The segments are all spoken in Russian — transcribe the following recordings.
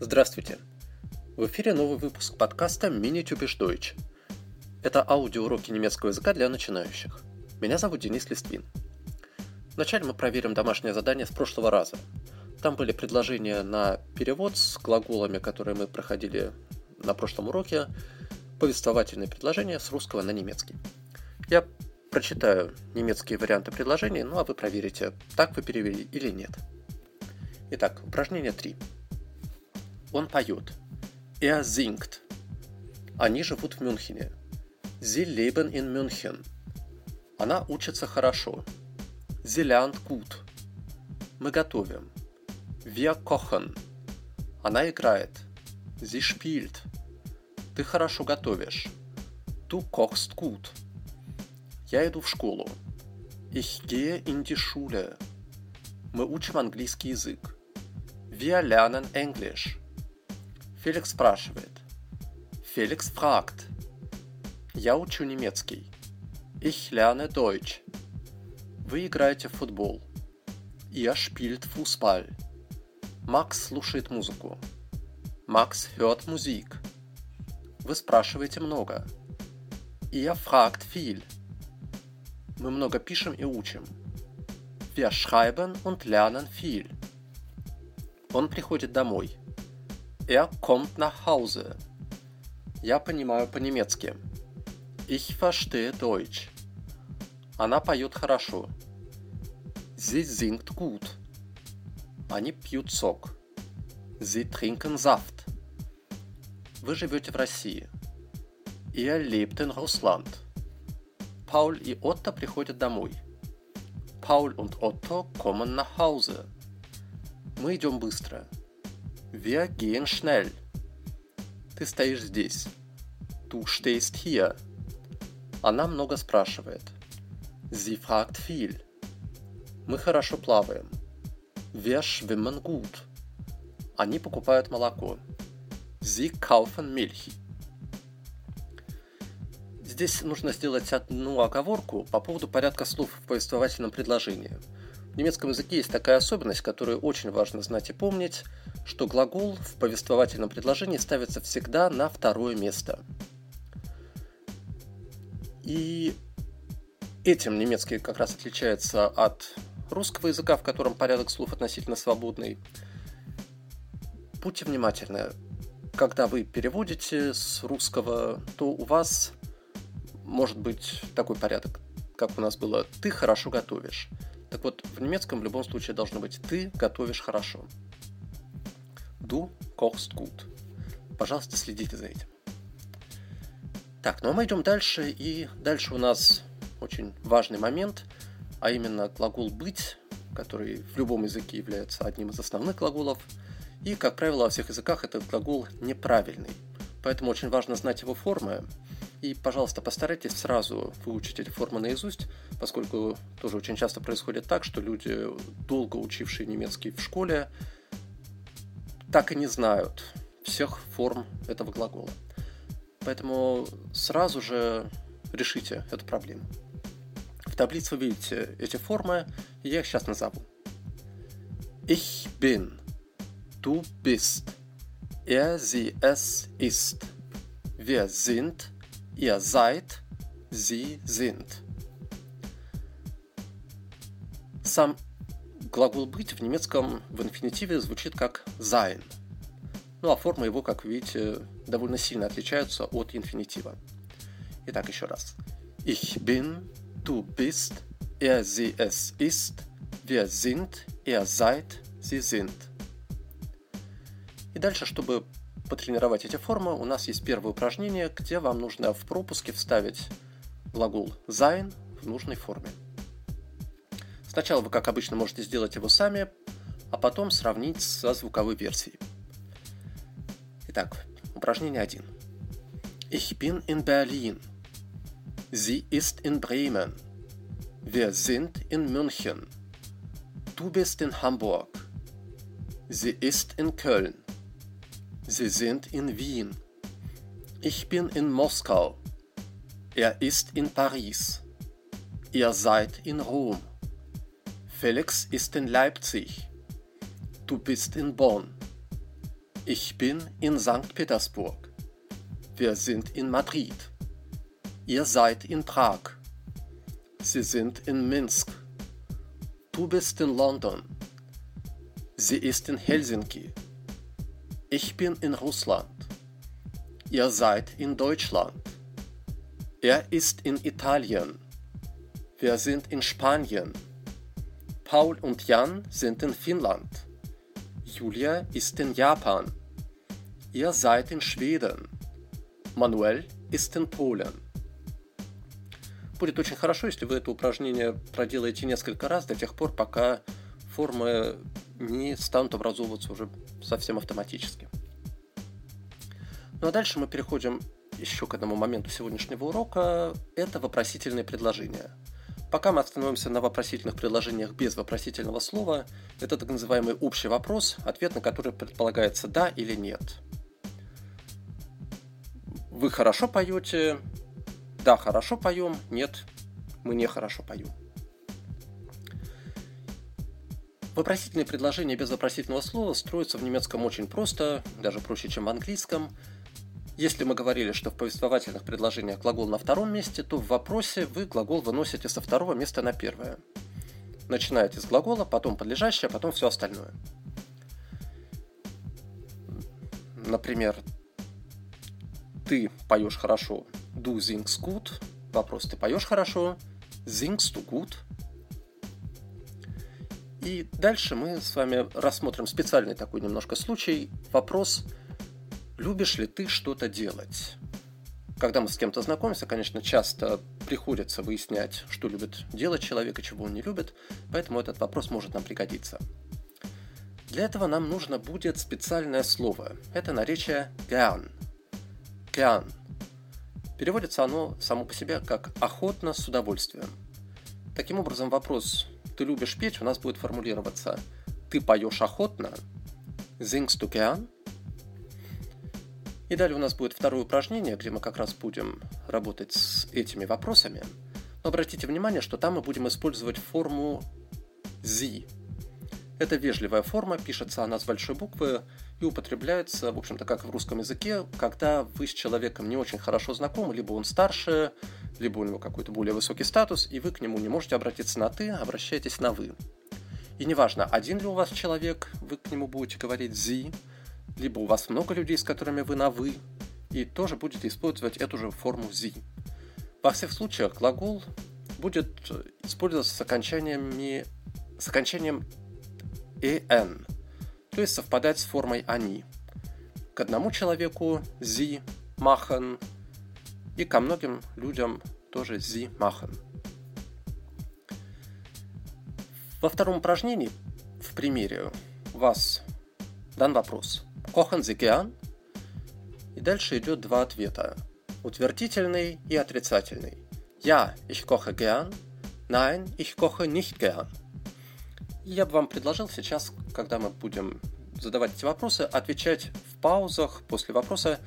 Здравствуйте! В эфире новый выпуск подкаста «Мини Тюбиш Deutsch». Это аудиоуроки немецкого языка для начинающих. Меня зовут Денис Листвин. Вначале мы проверим домашнее задание с прошлого раза. Там были предложения на перевод с глаголами, которые мы проходили на прошлом уроке, повествовательные предложения с русского на немецкий. Я прочитаю немецкие варианты предложений, ну а вы проверите, так вы перевели или нет. Итак, упражнение 3. Он поет. Er singt. Они живут в Мюнхене. Sie leben in München. Она учится хорошо. Sie lernt gut. Мы готовим. Wir kochen. Она играет. Sie spielt. Ты хорошо готовишь. Du kochst gut. Я иду в школу. Ich gehe in die Schule. Мы учим английский язык. Wir lernen Englisch. Феликс спрашивает. Феликс fragt. Я учу немецкий. Ich lerne Deutsch. Вы играете в футбол. Ihr spielt Fußball. Макс слушает музыку. Макс hört Musik. Вы спрашиваете много. Ihr fragt viel. Мы много пишем и учим. Wir schreiben und lernen viel. Он приходит домой. Er kommt nach Hause. Я понимаю по-немецки. Ich verstehe Deutsch. Она поет хорошо. Sie singt gut. Они пьют сок. Sie trinken Saft. Вы живете в России. Lebt in Russland. Paul и Otto приходят домой. Paul und Otto kommen nach Hause. Мы идем быстро. Wir gehen schnell. Ты стоишь здесь. Du stehst hier. Она много спрашивает. Sie fragt viel. Мы хорошо плаваем. Wir schwimmen gut. Они покупают молоко. Sie kaufen Milch. Здесь нужно сделать одну оговорку по поводу порядка слов в повествовательном предложении. В немецком языке есть такая особенность, которую очень важно знать и помнить – что глагол в повествовательном предложении ставится всегда на второе место. И этим немецкий как раз отличается от русского языка, в котором порядок слов относительно свободный. Будьте внимательны. Когда вы переводите с русского, то у вас может быть такой порядок, как у нас было «ты хорошо готовишь». Так вот, в немецком в любом случае должно быть «ты готовишь хорошо». Du kochst gut. Пожалуйста, следите за этим. Так, ну а мы идем дальше, и дальше у нас очень важный момент, а именно глагол «быть», который в любом языке является одним из основных глаголов, и, как правило, во всех языках этот глагол неправильный. Поэтому очень важно знать его формы, и, пожалуйста, постарайтесь сразу выучить эти формы наизусть, поскольку тоже очень часто происходит так, что люди, долго учившие немецкий в школе, так и не знают всех форм этого глагола. Поэтому сразу же решите эту проблему. В таблице вы видите эти формы, я их сейчас назову. Ich bin, du bist, er, sie, es ist, wir sind, ihr seid, sie sind. Сам Глагол «быть» в немецком в инфинитиве звучит как «sein». Ну а форма его, как видите, довольно сильно отличаются от инфинитива. Итак, еще раз. Ich bin, du bist, er, sie, es ist, wir sind, er, seid, sie sind. И дальше, чтобы потренировать эти формы, у нас есть первое упражнение, где вам нужно в пропуске вставить глагол sein в нужной форме. Сначала вы, как обычно, можете сделать его сами, а потом сравнить со звуковой версией. Итак, упражнение 1. Ich bin in Berlin. Sie ist in Bremen. Wir sind in München. Du bist in Hamburg. Sie ist in Köln. Sie sind in Wien. Ich bin in Moskau. Er ist in Paris. Ihr seid in Rom. Felix ist in Leipzig. Du bist in Bonn. Ich bin in St. Petersburg. Wir sind in Madrid. Ihr seid in Prag. Sie sind in Minsk. Du bist in London. Sie ist in Helsinki. Ich bin in Russland. Ihr seid in Deutschland. Er ist in Italien. Wir sind in Spanien. Paul und Jan sind in Finnland. Julia ist in Japan. Ihr seid in Schweden. Мануэль ist in Polen. Будет очень хорошо, если вы это упражнение проделаете несколько раз до тех пор, пока формы не станут образовываться уже совсем автоматически. Ну а дальше мы переходим еще к одному моменту сегодняшнего урока. Это вопросительные предложения. Пока мы остановимся на вопросительных предложениях без вопросительного слова, это так называемый общий вопрос, ответ на который предполагается «да» или «нет». Вы хорошо поете? Да, хорошо поем. Нет, мы не хорошо поем. Вопросительные предложения без вопросительного слова строятся в немецком очень просто, даже проще, чем в английском. Если мы говорили, что в повествовательных предложениях глагол на втором месте, то в вопросе вы глагол выносите со второго места на первое. Начинаете с глагола, потом подлежащее, потом все остальное. Например, ты поешь хорошо, du singst gut. Вопрос, ты поешь хорошо, singst du gut? И дальше мы с вами рассмотрим специальный такой немножко случай. Вопрос, любишь ли ты что-то делать? Когда мы с кем-то знакомимся, конечно, часто приходится выяснять, что любит делать человек и чего он не любит, поэтому этот вопрос может нам пригодиться. Для этого нам нужно будет специальное слово. Это наречие gern. Океан. Переводится оно само по себе как «охотно с удовольствием». Таким образом, вопрос «ты любишь петь» у нас будет формулироваться «ты поешь охотно», «singst du gern», и далее у нас будет второе упражнение, где мы как раз будем работать с этими вопросами. Но обратите внимание, что там мы будем использовать форму «sie», это вежливая форма, пишется она с большой буквы и употребляется, в общем-то, как в русском языке, когда вы с человеком не очень хорошо знакомы, либо он старше, либо у него какой-то более высокий статус, и вы к нему не можете обратиться на «ты», обращаетесь на «вы». И неважно, один ли у вас человек, вы к нему будете говорить «зи», либо у вас много людей, с которыми вы на «вы», и тоже будете использовать эту же форму «зи». Во всех случаях глагол будет использоваться с окончаниями с окончанием «en», то есть совпадать с формой «они». К одному человеку «sie machen» и ко многим людям тоже «sie machen». Во втором упражнении, в примере, у вас дан вопрос «Kochen Sie gern?» И дальше идет два ответа – утвердительный и отрицательный. «Ja, ich koche gern», «Nein, ich koche nicht gern». Я бы вам предложил сейчас, когда мы будем задавать эти вопросы, отвечать в паузах после вопроса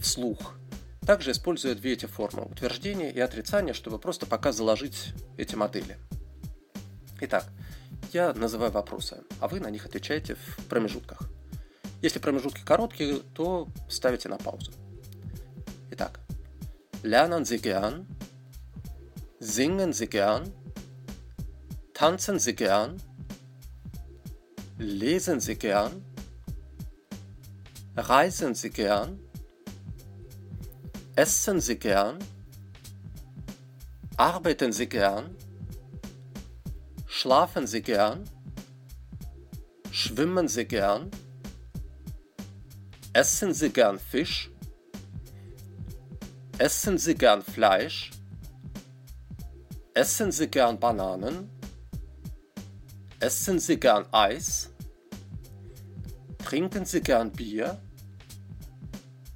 вслух. Также используя две эти формы – утверждение и отрицание, чтобы просто пока заложить эти модели. Итак, я называю вопросы, а вы на них отвечаете в промежутках. Если промежутки короткие, то ставите на паузу. Итак, lernen Sie gern, singen Sie gern, tanzen Sie gern, Lesen Sie gern? Reisen Sie gern? Essen Sie gern? Arbeiten Sie gern? Schlafen Sie gern? Schwimmen Sie gern? Essen Sie gern Fisch? Essen Sie gern Fleisch? Essen Sie gern Bananen? Essen Sie gern Eis? Trinken Sie gern Bier?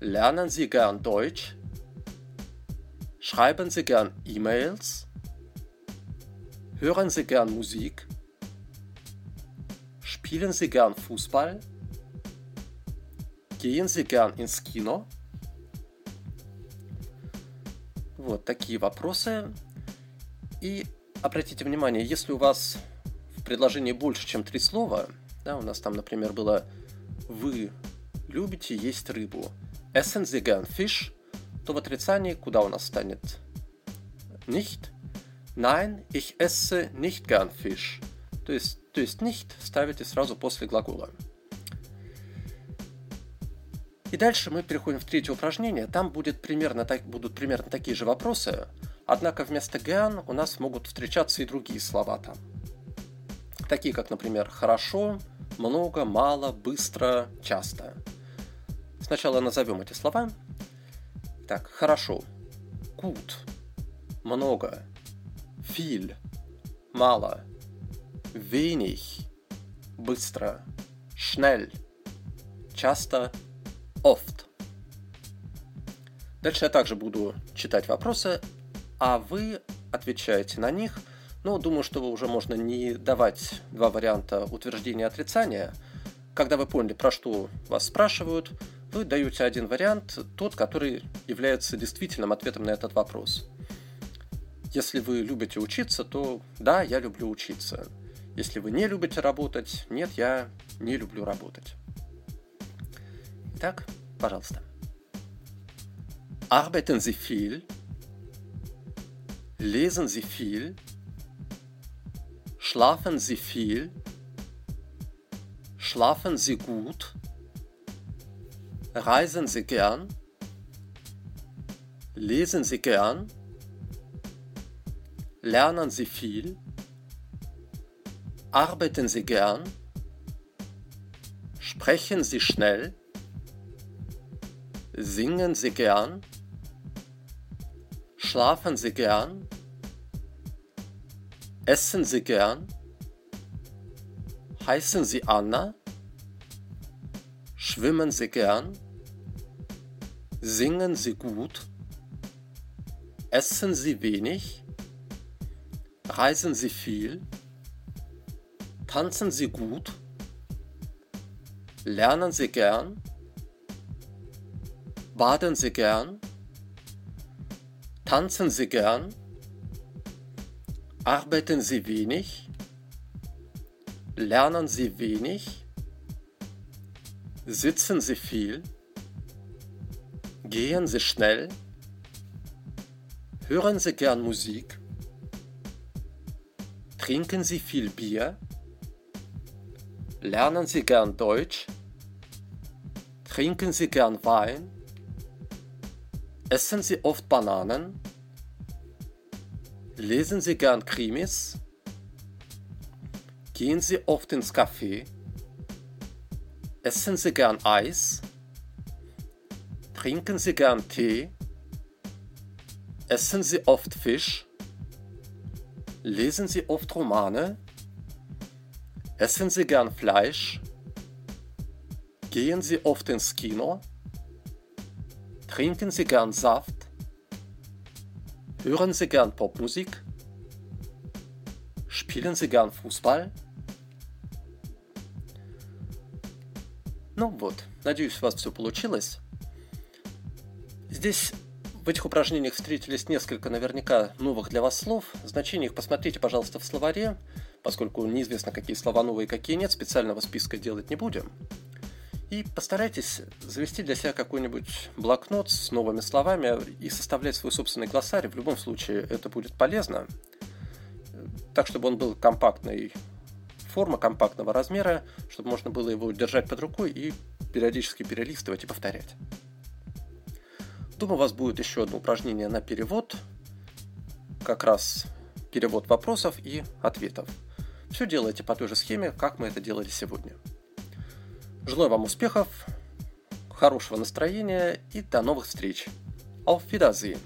Lernen Sie gern Deutsch? Schreiben Sie gern E-Mails? Hören Sie gern Musik? Spielen Sie gern Fußball? Gehen Sie gern ins Kino? Вот такие вопросы. И обратите внимание, если у вас в предложении больше, чем три слова, да, у нас там, например, было «Вы любите есть рыбу», «Essen Sie gern Fish», то в отрицании куда у нас станет «nicht», «Nein, ich esse nicht gern Fish». То есть, то есть «nicht» ставите сразу после глагола. И дальше мы переходим в третье упражнение. Там будет примерно так, будут примерно такие же вопросы, однако вместо «ган» у нас могут встречаться и другие слова там. Такие как, например, «хорошо», «много», «мало», «быстро», «часто». Сначала назовем эти слова. Так, «хорошо», «gut», «много», «viel», «мало», «wenig», «быстро», «schnell», «часто», oft. Дальше я также буду читать вопросы, а вы отвечаете на них. Ну, думаю, что уже можно не давать два варианта утверждения и отрицания. Когда вы поняли, про что вас спрашивают, вы даете один вариант, тот, который является действительным ответом на этот вопрос. Если вы любите учиться, то да, я люблю учиться. Если вы не любите работать, нет, я не люблю работать. Итак, пожалуйста. Arbeiten Sie viel? Lesen Sie viel? Schlafen Sie viel? Schlafen Sie gut? Reisen Sie gern? Lesen Sie gern? Lernen Sie viel? Arbeiten Sie gern? Sprechen Sie schnell? Singen Sie gern? Schlafen Sie gern? Essen Sie gern? Heißen Sie Anna? Schwimmen Sie gern? Singen Sie gut? Essen Sie wenig? Reisen Sie viel? Tanzen Sie gut? Lernen Sie gern? Baden Sie gern? Tanzen Sie gern? Arbeiten Sie wenig? Lernen Sie wenig? Sitzen Sie viel? Gehen Sie schnell? Hören Sie gern Musik? Trinken Sie viel Bier? Lernen Sie gern Deutsch? Trinken Sie gern Wein? Essen Sie oft Bananen? Lesen Sie gern Krimis? Gehen Sie oft ins Café? Essen Sie gern Eis? Trinken Sie gern Tee? Essen Sie oft Fisch? Lesen Sie oft Romane? Essen Sie gern Fleisch? Gehen Sie oft ins Kino? Trinken Sie gern Saft? Hören Sie gern Popmusik? Spielen Sie gern Fußball? Ну вот, надеюсь, у вас все получилось. Здесь в этих упражнениях встретились несколько наверняка новых для вас слов. Значение их посмотрите, пожалуйста, в словаре, поскольку неизвестно, какие слова новые, какие нет, специального списка делать не будем. И постарайтесь завести для себя какой-нибудь блокнот с новыми словами и составлять свой собственный глоссарий. В любом случае это будет полезно. Так, чтобы он был компактной формы, компактного размера, чтобы можно было его держать под рукой и периодически перелистывать и повторять. Думаю, у вас будет еще одно упражнение на перевод. Как раз перевод вопросов и ответов. Все делайте по той же схеме, как мы это делали сегодня. Желаю вам успехов, хорошего настроения и до новых встреч. Auf Wiedersehen!